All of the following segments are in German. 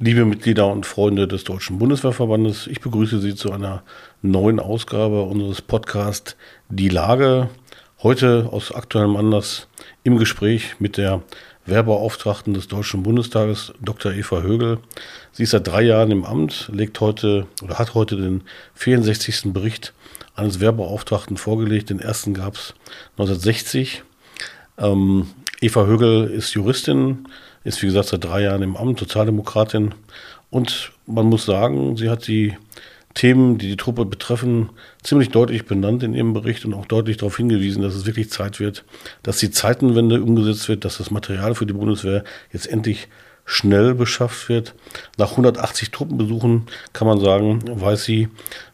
Liebe Mitglieder und Freunde des Deutschen Bundeswehrverbandes, ich begrüße Sie zu einer neuen Ausgabe unseres Podcasts Die Lage. Heute aus aktuellem Anlass im Gespräch mit der Wehrbeauftragten des Deutschen Bundestages, Dr. Eva Högel. Sie ist seit drei Jahren im Amt, legt heute oder hat heute den 64. Bericht eines Wehrbeauftragten vorgelegt. Den ersten gab es 1960. Ähm, Eva Högel ist Juristin, ist wie gesagt seit drei Jahren im Amt, Sozialdemokratin. Und man muss sagen, sie hat die Themen, die die Truppe betreffen, ziemlich deutlich benannt in ihrem Bericht und auch deutlich darauf hingewiesen, dass es wirklich Zeit wird, dass die Zeitenwende umgesetzt wird, dass das Material für die Bundeswehr jetzt endlich schnell beschafft wird. Nach 180 Truppenbesuchen kann man sagen, weiß sie,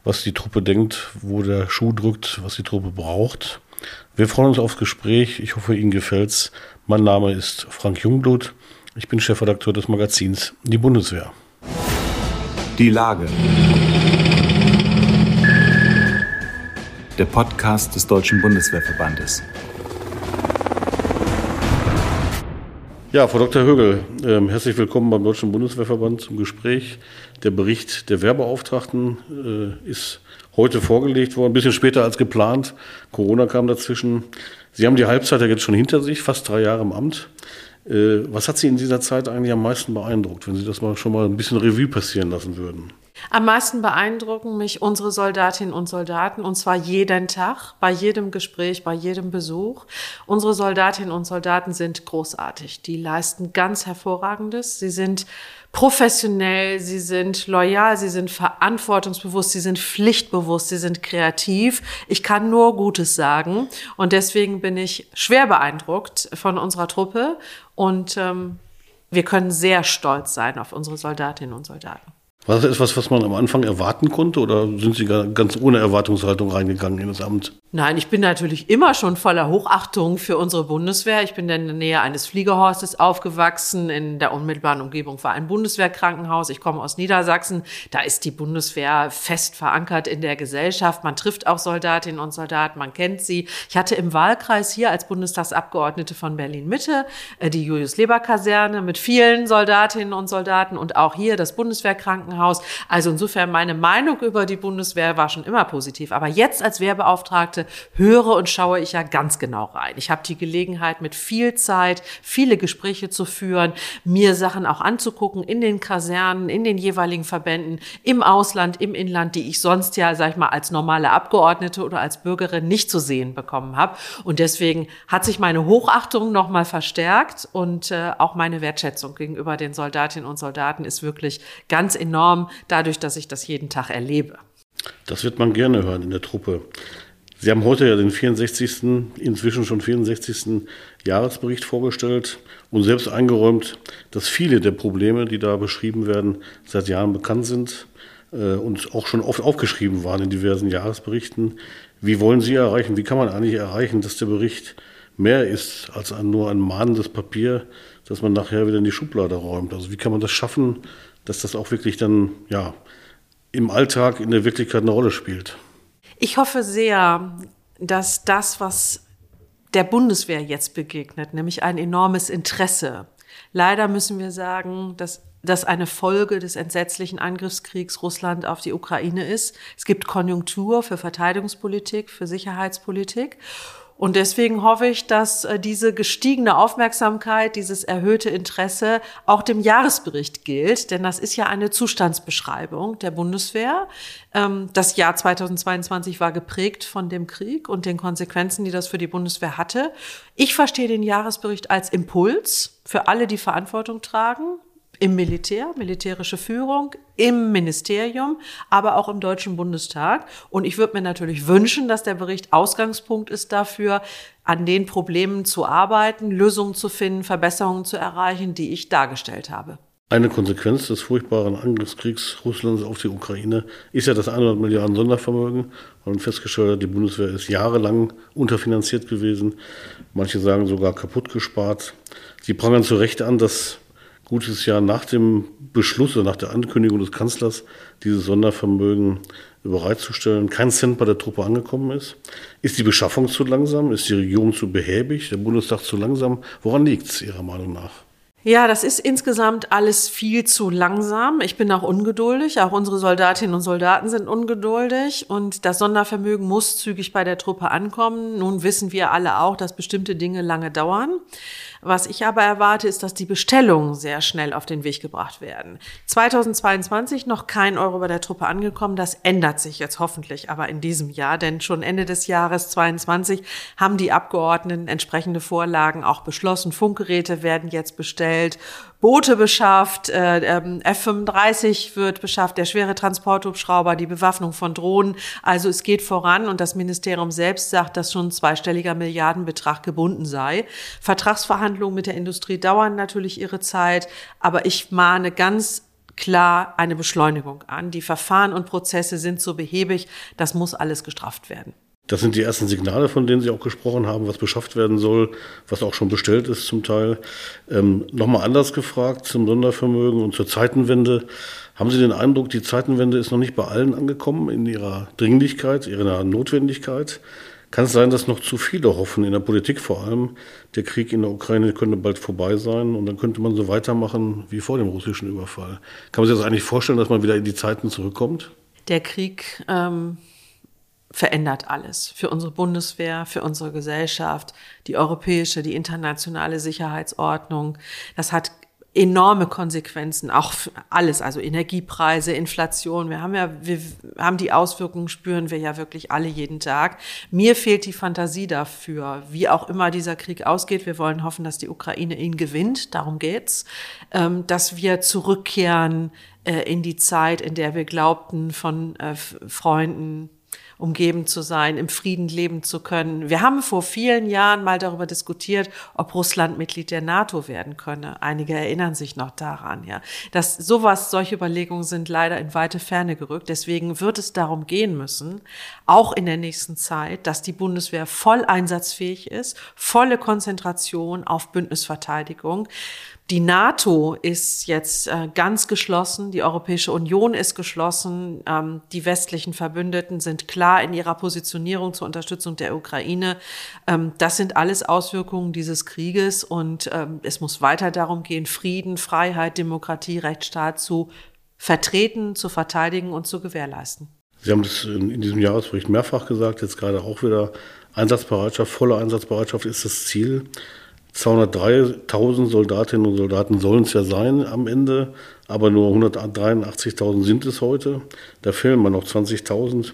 was die Truppe denkt, wo der Schuh drückt, was die Truppe braucht. Wir freuen uns aufs Gespräch. Ich hoffe, Ihnen gefällt's. Mein Name ist Frank Jungblut. Ich bin Chefredakteur des Magazins Die Bundeswehr. Die Lage. Der Podcast des Deutschen Bundeswehrverbandes. Ja, Frau Dr. Högel, äh, herzlich willkommen beim Deutschen Bundeswehrverband zum Gespräch. Der Bericht der Wehrbeauftragten äh, ist heute vorgelegt worden, ein bisschen später als geplant. Corona kam dazwischen. Sie haben die Halbzeit ja jetzt schon hinter sich, fast drei Jahre im Amt. Äh, was hat Sie in dieser Zeit eigentlich am meisten beeindruckt, wenn Sie das mal schon mal ein bisschen Revue passieren lassen würden? Am meisten beeindrucken mich unsere Soldatinnen und Soldaten, und zwar jeden Tag, bei jedem Gespräch, bei jedem Besuch. Unsere Soldatinnen und Soldaten sind großartig. Die leisten ganz Hervorragendes. Sie sind professionell, sie sind loyal, sie sind verantwortungsbewusst, sie sind pflichtbewusst, sie sind kreativ. Ich kann nur Gutes sagen. Und deswegen bin ich schwer beeindruckt von unserer Truppe. Und ähm, wir können sehr stolz sein auf unsere Soldatinnen und Soldaten. War das etwas, was man am Anfang erwarten konnte oder sind Sie ganz ohne Erwartungshaltung reingegangen in das Amt? Nein, ich bin natürlich immer schon voller Hochachtung für unsere Bundeswehr. Ich bin in der Nähe eines Fliegerhorstes aufgewachsen. In der unmittelbaren Umgebung war ein Bundeswehrkrankenhaus. Ich komme aus Niedersachsen. Da ist die Bundeswehr fest verankert in der Gesellschaft. Man trifft auch Soldatinnen und Soldaten, man kennt sie. Ich hatte im Wahlkreis hier als Bundestagsabgeordnete von Berlin Mitte äh, die Julius-Leber-Kaserne mit vielen Soldatinnen und Soldaten und auch hier das Bundeswehrkrankenhaus. Also insofern meine Meinung über die Bundeswehr war schon immer positiv. Aber jetzt als Wehrbeauftragte höre und schaue ich ja ganz genau rein. Ich habe die Gelegenheit, mit viel Zeit viele Gespräche zu führen, mir Sachen auch anzugucken in den Kasernen, in den jeweiligen Verbänden, im Ausland, im Inland, die ich sonst ja, sag ich mal, als normale Abgeordnete oder als Bürgerin nicht zu sehen bekommen habe. Und deswegen hat sich meine Hochachtung nochmal verstärkt und äh, auch meine Wertschätzung gegenüber den Soldatinnen und Soldaten ist wirklich ganz enorm, dadurch, dass ich das jeden Tag erlebe. Das wird man gerne hören in der Truppe. Sie haben heute ja den 64., inzwischen schon 64. Jahresbericht vorgestellt und selbst eingeräumt, dass viele der Probleme, die da beschrieben werden, seit Jahren bekannt sind äh, und auch schon oft aufgeschrieben waren in diversen Jahresberichten. Wie wollen Sie erreichen, wie kann man eigentlich erreichen, dass der Bericht mehr ist als nur ein mahnendes Papier, das man nachher wieder in die Schublade räumt? Also wie kann man das schaffen, dass das auch wirklich dann ja, im Alltag, in der Wirklichkeit eine Rolle spielt? Ich hoffe sehr, dass das, was der Bundeswehr jetzt begegnet, nämlich ein enormes Interesse. Leider müssen wir sagen, dass das eine Folge des entsetzlichen Angriffskriegs Russland auf die Ukraine ist. Es gibt Konjunktur für Verteidigungspolitik, für Sicherheitspolitik. Und deswegen hoffe ich, dass äh, diese gestiegene Aufmerksamkeit, dieses erhöhte Interesse auch dem Jahresbericht gilt, denn das ist ja eine Zustandsbeschreibung der Bundeswehr. Ähm, das Jahr 2022 war geprägt von dem Krieg und den Konsequenzen, die das für die Bundeswehr hatte. Ich verstehe den Jahresbericht als Impuls für alle, die Verantwortung tragen, im Militär, militärische Führung, im Ministerium, aber auch im Deutschen Bundestag. Und ich würde mir natürlich wünschen, dass der Bericht Ausgangspunkt ist dafür, an den Problemen zu arbeiten, Lösungen zu finden, Verbesserungen zu erreichen, die ich dargestellt habe. Eine Konsequenz des furchtbaren Angriffskriegs Russlands auf die Ukraine ist ja das 100 Milliarden Sondervermögen. Und festgestellt hat, die Bundeswehr ist jahrelang unterfinanziert gewesen. Manche sagen sogar kaputt gespart. Sie prangern zu Recht an, dass gutes Jahr nach dem Beschluss oder nach der Ankündigung des Kanzlers, dieses Sondervermögen bereitzustellen, kein Cent bei der Truppe angekommen ist. Ist die Beschaffung zu langsam? Ist die Regierung zu behäbig? Der Bundestag zu langsam? Woran liegt es Ihrer Meinung nach? Ja, das ist insgesamt alles viel zu langsam. Ich bin auch ungeduldig. Auch unsere Soldatinnen und Soldaten sind ungeduldig. Und das Sondervermögen muss zügig bei der Truppe ankommen. Nun wissen wir alle auch, dass bestimmte Dinge lange dauern. Was ich aber erwarte, ist, dass die Bestellungen sehr schnell auf den Weg gebracht werden. 2022 noch kein Euro bei der Truppe angekommen. Das ändert sich jetzt hoffentlich aber in diesem Jahr, denn schon Ende des Jahres 22 haben die Abgeordneten entsprechende Vorlagen auch beschlossen. Funkgeräte werden jetzt bestellt Boote beschafft, äh, ähm, F-35 wird beschafft, der schwere Transporthubschrauber, die Bewaffnung von Drohnen. Also es geht voran und das Ministerium selbst sagt, dass schon ein zweistelliger Milliardenbetrag gebunden sei. Vertragsverhandlungen mit der Industrie dauern natürlich ihre Zeit, aber ich mahne ganz klar eine Beschleunigung an. Die Verfahren und Prozesse sind so behäbig, das muss alles gestrafft werden. Das sind die ersten Signale, von denen Sie auch gesprochen haben, was beschafft werden soll, was auch schon bestellt ist zum Teil. Ähm, Nochmal anders gefragt zum Sondervermögen und zur Zeitenwende. Haben Sie den Eindruck, die Zeitenwende ist noch nicht bei allen angekommen in ihrer Dringlichkeit, ihrer Notwendigkeit? Kann es sein, dass noch zu viele hoffen, in der Politik vor allem, der Krieg in der Ukraine könnte bald vorbei sein und dann könnte man so weitermachen wie vor dem russischen Überfall? Kann man sich das eigentlich vorstellen, dass man wieder in die Zeiten zurückkommt? Der Krieg ähm, verändert alles für unsere Bundeswehr, für unsere Gesellschaft, die europäische, die internationale Sicherheitsordnung. Das hat enorme Konsequenzen, auch für alles, also Energiepreise, Inflation. Wir haben ja, wir haben die Auswirkungen, spüren wir ja wirklich alle jeden Tag. Mir fehlt die Fantasie dafür, wie auch immer dieser Krieg ausgeht. Wir wollen hoffen, dass die Ukraine ihn gewinnt. Darum geht's, ähm, dass wir zurückkehren äh, in die Zeit, in der wir glaubten, von äh, Freunden, umgeben zu sein, im Frieden leben zu können. Wir haben vor vielen Jahren mal darüber diskutiert, ob Russland Mitglied der NATO werden könne. Einige erinnern sich noch daran, ja. Dass sowas, solche Überlegungen sind leider in weite Ferne gerückt. Deswegen wird es darum gehen müssen, auch in der nächsten Zeit, dass die Bundeswehr voll einsatzfähig ist, volle Konzentration auf Bündnisverteidigung. Die NATO ist jetzt äh, ganz geschlossen, die Europäische Union ist geschlossen, ähm, die westlichen Verbündeten sind klar in ihrer Positionierung zur Unterstützung der Ukraine. Ähm, das sind alles Auswirkungen dieses Krieges und ähm, es muss weiter darum gehen, Frieden, Freiheit, Demokratie, Rechtsstaat zu vertreten, zu verteidigen und zu gewährleisten. Sie haben das in diesem Jahresbericht mehrfach gesagt, jetzt gerade auch wieder Einsatzbereitschaft, volle Einsatzbereitschaft ist das Ziel. 203.000 Soldatinnen und Soldaten sollen es ja sein am Ende, aber nur 183.000 sind es heute. Da fehlen mal noch 20.000.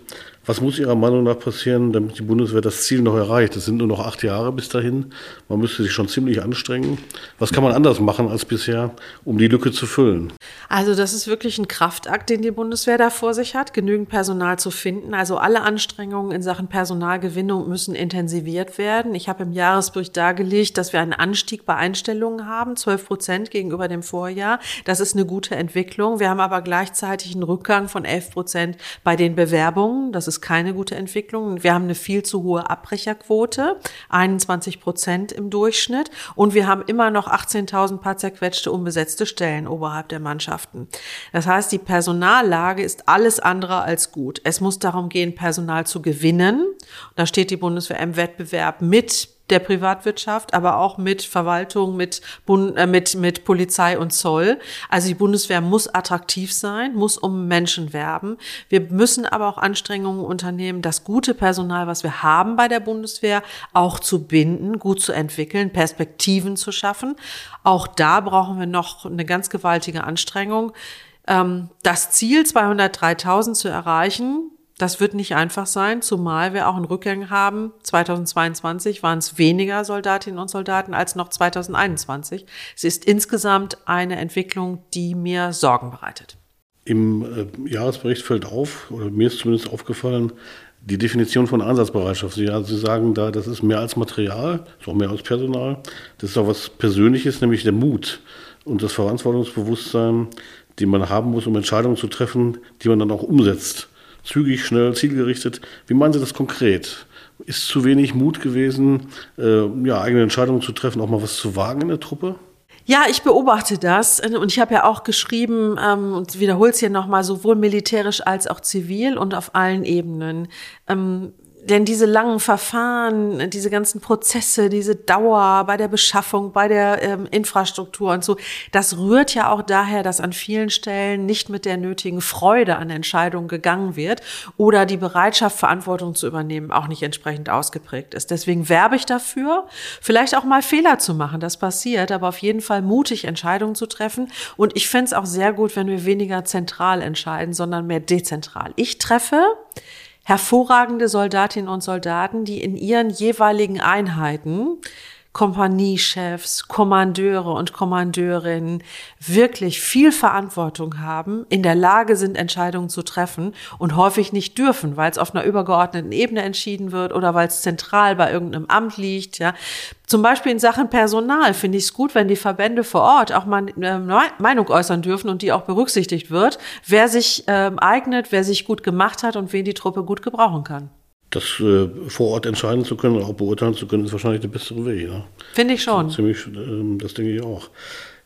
Was muss Ihrer Meinung nach passieren, damit die Bundeswehr das Ziel noch erreicht? Es sind nur noch acht Jahre bis dahin. Man müsste sich schon ziemlich anstrengen. Was kann man anders machen als bisher, um die Lücke zu füllen? Also das ist wirklich ein Kraftakt, den die Bundeswehr da vor sich hat, genügend Personal zu finden. Also alle Anstrengungen in Sachen Personalgewinnung müssen intensiviert werden. Ich habe im Jahresbericht dargelegt, dass wir einen Anstieg bei Einstellungen haben, 12 Prozent gegenüber dem Vorjahr. Das ist eine gute Entwicklung. Wir haben aber gleichzeitig einen Rückgang von 11 Prozent bei den Bewerbungen. Das ist ist keine gute Entwicklung. Wir haben eine viel zu hohe Abbrecherquote, 21 Prozent im Durchschnitt. Und wir haben immer noch 18.000 paar zerquetschte unbesetzte Stellen oberhalb der Mannschaften. Das heißt, die Personallage ist alles andere als gut. Es muss darum gehen, Personal zu gewinnen. Da steht die Bundeswehr im Wettbewerb mit der Privatwirtschaft, aber auch mit Verwaltung, mit, Bund, äh, mit, mit Polizei und Zoll. Also die Bundeswehr muss attraktiv sein, muss um Menschen werben. Wir müssen aber auch Anstrengungen unternehmen, das gute Personal, was wir haben bei der Bundeswehr, auch zu binden, gut zu entwickeln, Perspektiven zu schaffen. Auch da brauchen wir noch eine ganz gewaltige Anstrengung. Ähm, das Ziel 203.000 zu erreichen, das wird nicht einfach sein, zumal wir auch einen Rückgang haben. 2022 waren es weniger Soldatinnen und Soldaten als noch 2021. Es ist insgesamt eine Entwicklung, die mir Sorgen bereitet. Im äh, Jahresbericht fällt auf, oder mir ist zumindest aufgefallen, die Definition von Einsatzbereitschaft. Sie, also Sie sagen da, das ist mehr als Material, ist auch mehr als Personal. Das ist auch was Persönliches, nämlich der Mut und das Verantwortungsbewusstsein, den man haben muss, um Entscheidungen zu treffen, die man dann auch umsetzt zügig, schnell, zielgerichtet. Wie meinen Sie das konkret? Ist zu wenig Mut gewesen, äh, ja, eigene Entscheidungen zu treffen, auch mal was zu wagen in der Truppe? Ja, ich beobachte das und ich habe ja auch geschrieben ähm, und wiederhole es hier nochmal, sowohl militärisch als auch zivil und auf allen Ebenen. Ähm, denn diese langen Verfahren, diese ganzen Prozesse, diese Dauer bei der Beschaffung, bei der ähm, Infrastruktur und so, das rührt ja auch daher, dass an vielen Stellen nicht mit der nötigen Freude an Entscheidungen gegangen wird oder die Bereitschaft, Verantwortung zu übernehmen, auch nicht entsprechend ausgeprägt ist. Deswegen werbe ich dafür, vielleicht auch mal Fehler zu machen, das passiert, aber auf jeden Fall mutig Entscheidungen zu treffen. Und ich fände es auch sehr gut, wenn wir weniger zentral entscheiden, sondern mehr dezentral. Ich treffe hervorragende Soldatinnen und Soldaten, die in ihren jeweiligen Einheiten Kompaniechefs, Kommandeure und Kommandeurinnen wirklich viel Verantwortung haben, in der Lage sind, Entscheidungen zu treffen und häufig nicht dürfen, weil es auf einer übergeordneten Ebene entschieden wird oder weil es zentral bei irgendeinem Amt liegt. Ja. Zum Beispiel in Sachen Personal finde ich es gut, wenn die Verbände vor Ort auch mal eine Meinung äußern dürfen und die auch berücksichtigt wird, wer sich ähm, eignet, wer sich gut gemacht hat und wen die Truppe gut gebrauchen kann das äh, vor Ort entscheiden zu können und auch beurteilen zu können, ist wahrscheinlich der bessere Weg. Ne? Finde ich schon. Ziemlich, äh, das denke ich auch.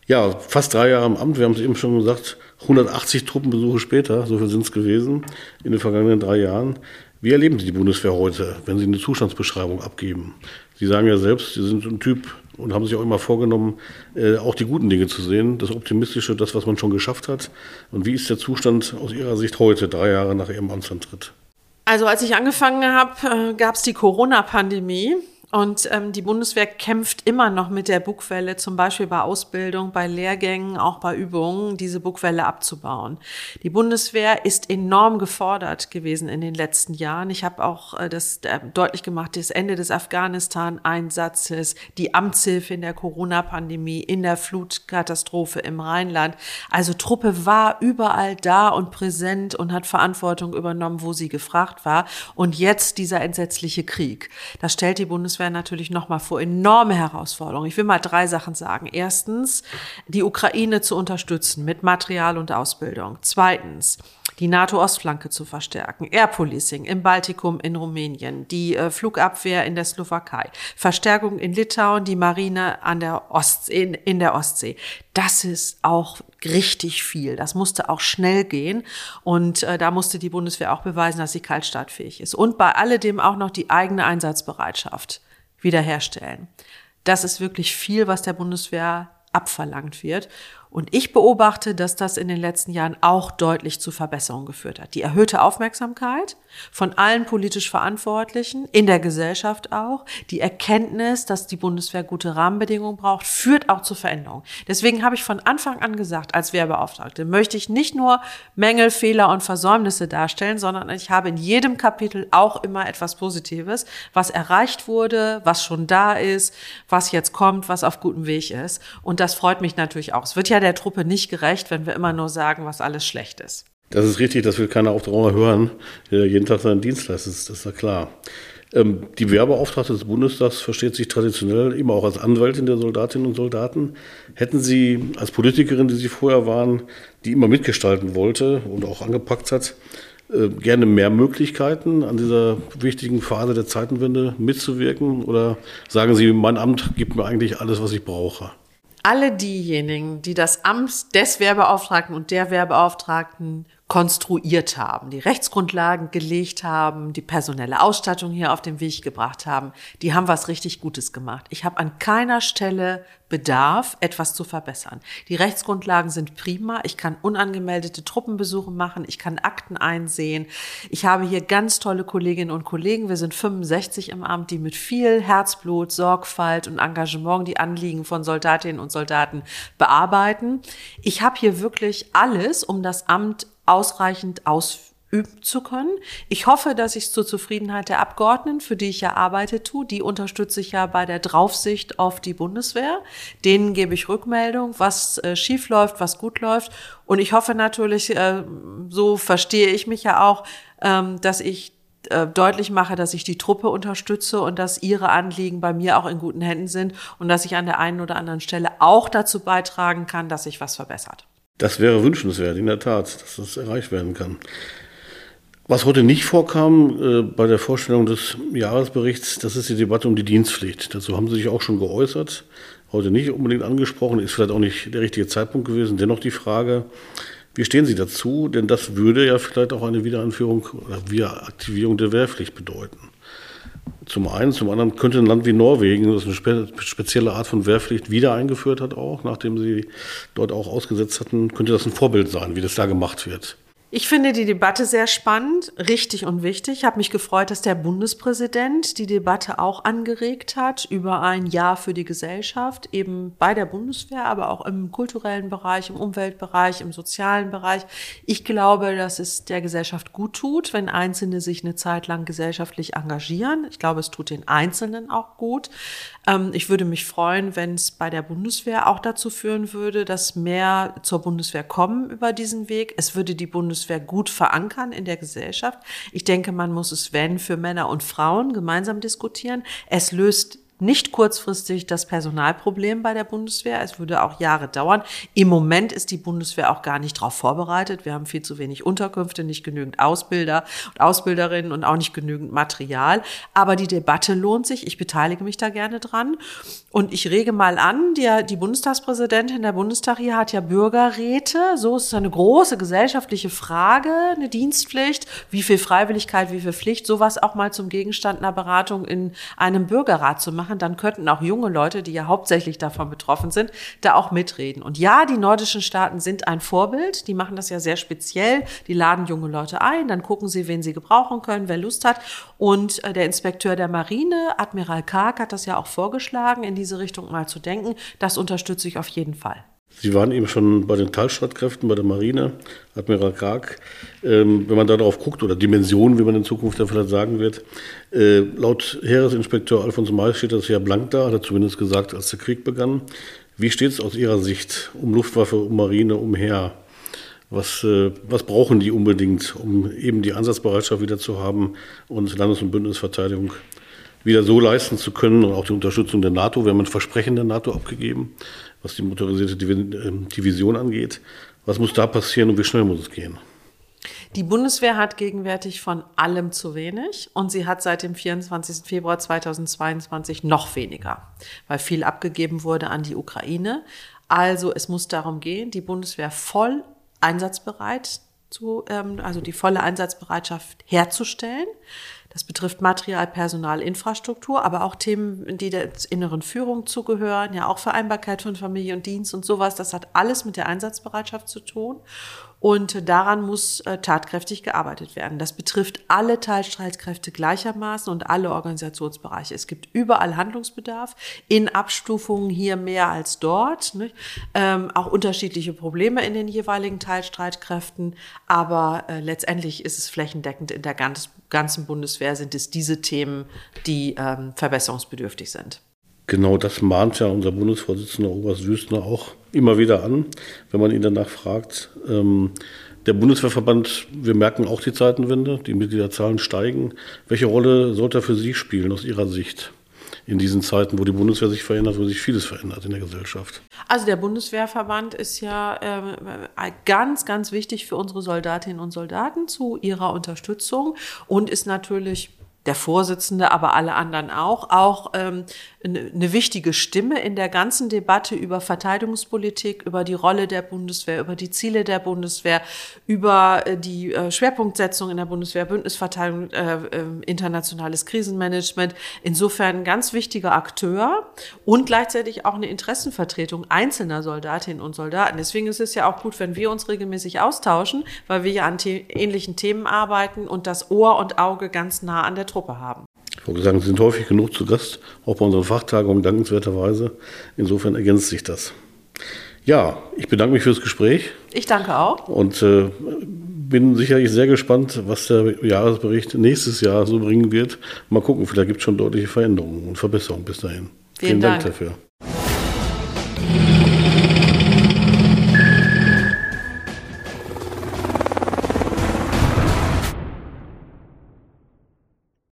Ja, fast drei Jahre im Amt, wir haben es eben schon gesagt, 180 Truppenbesuche später, so viel sind es gewesen in den vergangenen drei Jahren. Wie erleben Sie die Bundeswehr heute, wenn Sie eine Zustandsbeschreibung abgeben? Sie sagen ja selbst, Sie sind ein Typ und haben sich auch immer vorgenommen, äh, auch die guten Dinge zu sehen, das Optimistische, das, was man schon geschafft hat. Und wie ist der Zustand aus Ihrer Sicht heute, drei Jahre nach Ihrem Amtsantritt? Also als ich angefangen habe, äh, gab es die Corona-Pandemie. Und ähm, die Bundeswehr kämpft immer noch mit der Bugwelle, zum Beispiel bei Ausbildung, bei Lehrgängen, auch bei Übungen, diese Bugwelle abzubauen. Die Bundeswehr ist enorm gefordert gewesen in den letzten Jahren. Ich habe auch äh, das äh, deutlich gemacht, das Ende des Afghanistan-Einsatzes, die Amtshilfe in der Corona-Pandemie, in der Flutkatastrophe im Rheinland. Also Truppe war überall da und präsent und hat Verantwortung übernommen, wo sie gefragt war. Und jetzt dieser entsetzliche Krieg. Das stellt die Bundeswehr Bundeswehr natürlich nochmal vor enorme Herausforderungen. Ich will mal drei Sachen sagen. Erstens, die Ukraine zu unterstützen mit Material und Ausbildung. Zweitens, die NATO-Ostflanke zu verstärken, Air Policing im Baltikum, in Rumänien, die äh, Flugabwehr in der Slowakei, Verstärkung in Litauen, die Marine an der Ostsee, in, in der Ostsee. Das ist auch richtig viel. Das musste auch schnell gehen und äh, da musste die Bundeswehr auch beweisen, dass sie kaltstartfähig ist. Und bei alledem auch noch die eigene Einsatzbereitschaft wiederherstellen. Das ist wirklich viel, was der Bundeswehr abverlangt wird. Und ich beobachte, dass das in den letzten Jahren auch deutlich zu Verbesserungen geführt hat. Die erhöhte Aufmerksamkeit von allen politisch Verantwortlichen, in der Gesellschaft auch, die Erkenntnis, dass die Bundeswehr gute Rahmenbedingungen braucht, führt auch zu Veränderungen. Deswegen habe ich von Anfang an gesagt, als Wehrbeauftragte möchte ich nicht nur Mängel, Fehler und Versäumnisse darstellen, sondern ich habe in jedem Kapitel auch immer etwas Positives, was erreicht wurde, was schon da ist, was jetzt kommt, was auf gutem Weg ist. Und das freut mich natürlich auch. Es wird ja der Truppe nicht gerecht, wenn wir immer nur sagen, was alles schlecht ist. Das ist richtig, das will keiner auf Dauer hören, der jeden Tag seinen Dienst leistet, das ist ja klar. Ähm, die Wehrbeauftragte des Bundestags versteht sich traditionell immer auch als Anwältin der Soldatinnen und Soldaten. Hätten Sie als Politikerin, die Sie vorher waren, die immer mitgestalten wollte und auch angepackt hat, äh, gerne mehr Möglichkeiten, an dieser wichtigen Phase der Zeitenwende mitzuwirken? Oder sagen Sie, mein Amt gibt mir eigentlich alles, was ich brauche? Alle diejenigen, die das Amt des Werbeauftragten und der Werbeauftragten konstruiert haben, die Rechtsgrundlagen gelegt haben, die personelle Ausstattung hier auf den Weg gebracht haben, die haben was richtig Gutes gemacht. Ich habe an keiner Stelle Bedarf, etwas zu verbessern. Die Rechtsgrundlagen sind prima. Ich kann unangemeldete Truppenbesuche machen. Ich kann Akten einsehen. Ich habe hier ganz tolle Kolleginnen und Kollegen. Wir sind 65 im Amt, die mit viel Herzblut, Sorgfalt und Engagement die Anliegen von Soldatinnen und Soldaten bearbeiten. Ich habe hier wirklich alles, um das Amt ausreichend ausüben zu können. Ich hoffe, dass ich es zur Zufriedenheit der Abgeordneten, für die ich ja arbeite, tue. Die unterstütze ich ja bei der Draufsicht auf die Bundeswehr. Denen gebe ich Rückmeldung, was äh, schief läuft, was gut läuft. Und ich hoffe natürlich, äh, so verstehe ich mich ja auch, ähm, dass ich äh, deutlich mache, dass ich die Truppe unterstütze und dass ihre Anliegen bei mir auch in guten Händen sind und dass ich an der einen oder anderen Stelle auch dazu beitragen kann, dass sich was verbessert. Das wäre wünschenswert, in der Tat, dass das erreicht werden kann. Was heute nicht vorkam äh, bei der Vorstellung des Jahresberichts, das ist die Debatte um die Dienstpflicht. Dazu haben Sie sich auch schon geäußert, heute nicht unbedingt angesprochen, ist vielleicht auch nicht der richtige Zeitpunkt gewesen. Dennoch die Frage, wie stehen Sie dazu? Denn das würde ja vielleicht auch eine Wiederanführung oder Wiederaktivierung der Wehrpflicht bedeuten. Zum einen, zum anderen könnte ein Land wie Norwegen, das eine spe spezielle Art von Wehrpflicht wieder eingeführt hat, auch nachdem sie dort auch ausgesetzt hatten, könnte das ein Vorbild sein, wie das da gemacht wird. Ich finde die Debatte sehr spannend, richtig und wichtig. Ich habe mich gefreut, dass der Bundespräsident die Debatte auch angeregt hat über ein Jahr für die Gesellschaft, eben bei der Bundeswehr, aber auch im kulturellen Bereich, im Umweltbereich, im sozialen Bereich. Ich glaube, dass es der Gesellschaft gut tut, wenn Einzelne sich eine Zeit lang gesellschaftlich engagieren. Ich glaube, es tut den Einzelnen auch gut. Ähm, ich würde mich freuen, wenn es bei der Bundeswehr auch dazu führen würde, dass mehr zur Bundeswehr kommen über diesen Weg. Es würde die Bundeswehr gut verankern in der Gesellschaft. Ich denke, man muss es, wenn, für Männer und Frauen gemeinsam diskutieren. Es löst nicht kurzfristig das Personalproblem bei der Bundeswehr. Es würde auch Jahre dauern. Im Moment ist die Bundeswehr auch gar nicht darauf vorbereitet. Wir haben viel zu wenig Unterkünfte, nicht genügend Ausbilder und Ausbilderinnen und auch nicht genügend Material. Aber die Debatte lohnt sich. Ich beteilige mich da gerne dran. Und ich rege mal an, die, die Bundestagspräsidentin der Bundestag hier hat ja Bürgerräte. So ist es eine große gesellschaftliche Frage, eine Dienstpflicht. Wie viel Freiwilligkeit, wie viel Pflicht, sowas auch mal zum Gegenstand einer Beratung in einem Bürgerrat zu machen machen, dann könnten auch junge Leute, die ja hauptsächlich davon betroffen sind, da auch mitreden. Und ja, die nordischen Staaten sind ein Vorbild. Die machen das ja sehr speziell. Die laden junge Leute ein, dann gucken sie, wen sie gebrauchen können, wer Lust hat. Und äh, der Inspekteur der Marine, Admiral Karg, hat das ja auch vorgeschlagen, in diese Richtung mal zu denken. Das unterstütze ich auf jeden Fall. Sie waren eben schon bei den Teilstreitkräften, bei der Marine, Admiral Krag. Ähm, wenn man da drauf guckt, oder Dimensionen, wie man in Zukunft da vielleicht sagen wird, äh, laut Heeresinspekteur Alfons May steht das ja blank da, hat er zumindest gesagt, als der Krieg begann. Wie steht es aus Ihrer Sicht um Luftwaffe, um Marine, um Heer? Was, äh, was brauchen die unbedingt, um eben die Ansatzbereitschaft wieder zu haben und Landes- und Bündnisverteidigung wieder so leisten zu können und auch die Unterstützung der NATO. Wir haben ein Versprechen der NATO abgegeben, was die motorisierte ähm, Division angeht. Was muss da passieren und wie schnell muss es gehen? Die Bundeswehr hat gegenwärtig von allem zu wenig und sie hat seit dem 24. Februar 2022 noch weniger, weil viel abgegeben wurde an die Ukraine. Also es muss darum gehen, die Bundeswehr voll einsatzbereit zu, ähm, also die volle Einsatzbereitschaft herzustellen. Das betrifft Material, Personal, Infrastruktur, aber auch Themen, die der inneren Führung zugehören, ja auch Vereinbarkeit von Familie und Dienst und sowas. Das hat alles mit der Einsatzbereitschaft zu tun. Und daran muss äh, tatkräftig gearbeitet werden. Das betrifft alle Teilstreitkräfte gleichermaßen und alle Organisationsbereiche. Es gibt überall Handlungsbedarf, in Abstufungen hier mehr als dort. Ähm, auch unterschiedliche Probleme in den jeweiligen Teilstreitkräften. Aber äh, letztendlich ist es flächendeckend in der ganz, ganzen Bundeswehr sind es diese Themen, die ähm, verbesserungsbedürftig sind. Genau das mahnt ja unser Bundesvorsitzender Oberst Wüstner auch immer wieder an, wenn man ihn danach fragt. Ähm, der Bundeswehrverband, wir merken auch die Zeitenwende, die Mitgliederzahlen steigen. Welche Rolle sollte er für Sie spielen aus Ihrer Sicht? in diesen Zeiten, wo die Bundeswehr sich verändert, wo sich vieles verändert in der Gesellschaft. Also der Bundeswehrverband ist ja äh, ganz, ganz wichtig für unsere Soldatinnen und Soldaten zu ihrer Unterstützung und ist natürlich der Vorsitzende, aber alle anderen auch, auch ähm, eine wichtige Stimme in der ganzen Debatte über Verteidigungspolitik, über die Rolle der Bundeswehr, über die Ziele der Bundeswehr, über äh, die äh, Schwerpunktsetzung in der Bundeswehr, Bündnisverteidigung, äh, äh, internationales Krisenmanagement. Insofern ein ganz wichtiger Akteur und gleichzeitig auch eine Interessenvertretung einzelner Soldatinnen und Soldaten. Deswegen ist es ja auch gut, wenn wir uns regelmäßig austauschen, weil wir ja an ähnlichen Themen arbeiten und das Ohr und Auge ganz nah an der Truppe haben. Ich wollte sagen, Sie sind häufig genug zu Gast, auch bei unseren Fachtagungen, dankenswerterweise. Insofern ergänzt sich das. Ja, ich bedanke mich fürs Gespräch. Ich danke auch. Und äh, bin sicherlich sehr gespannt, was der Jahresbericht nächstes Jahr so bringen wird. Mal gucken, vielleicht gibt es schon deutliche Veränderungen und Verbesserungen bis dahin. Vielen, Vielen Dank. Dank dafür.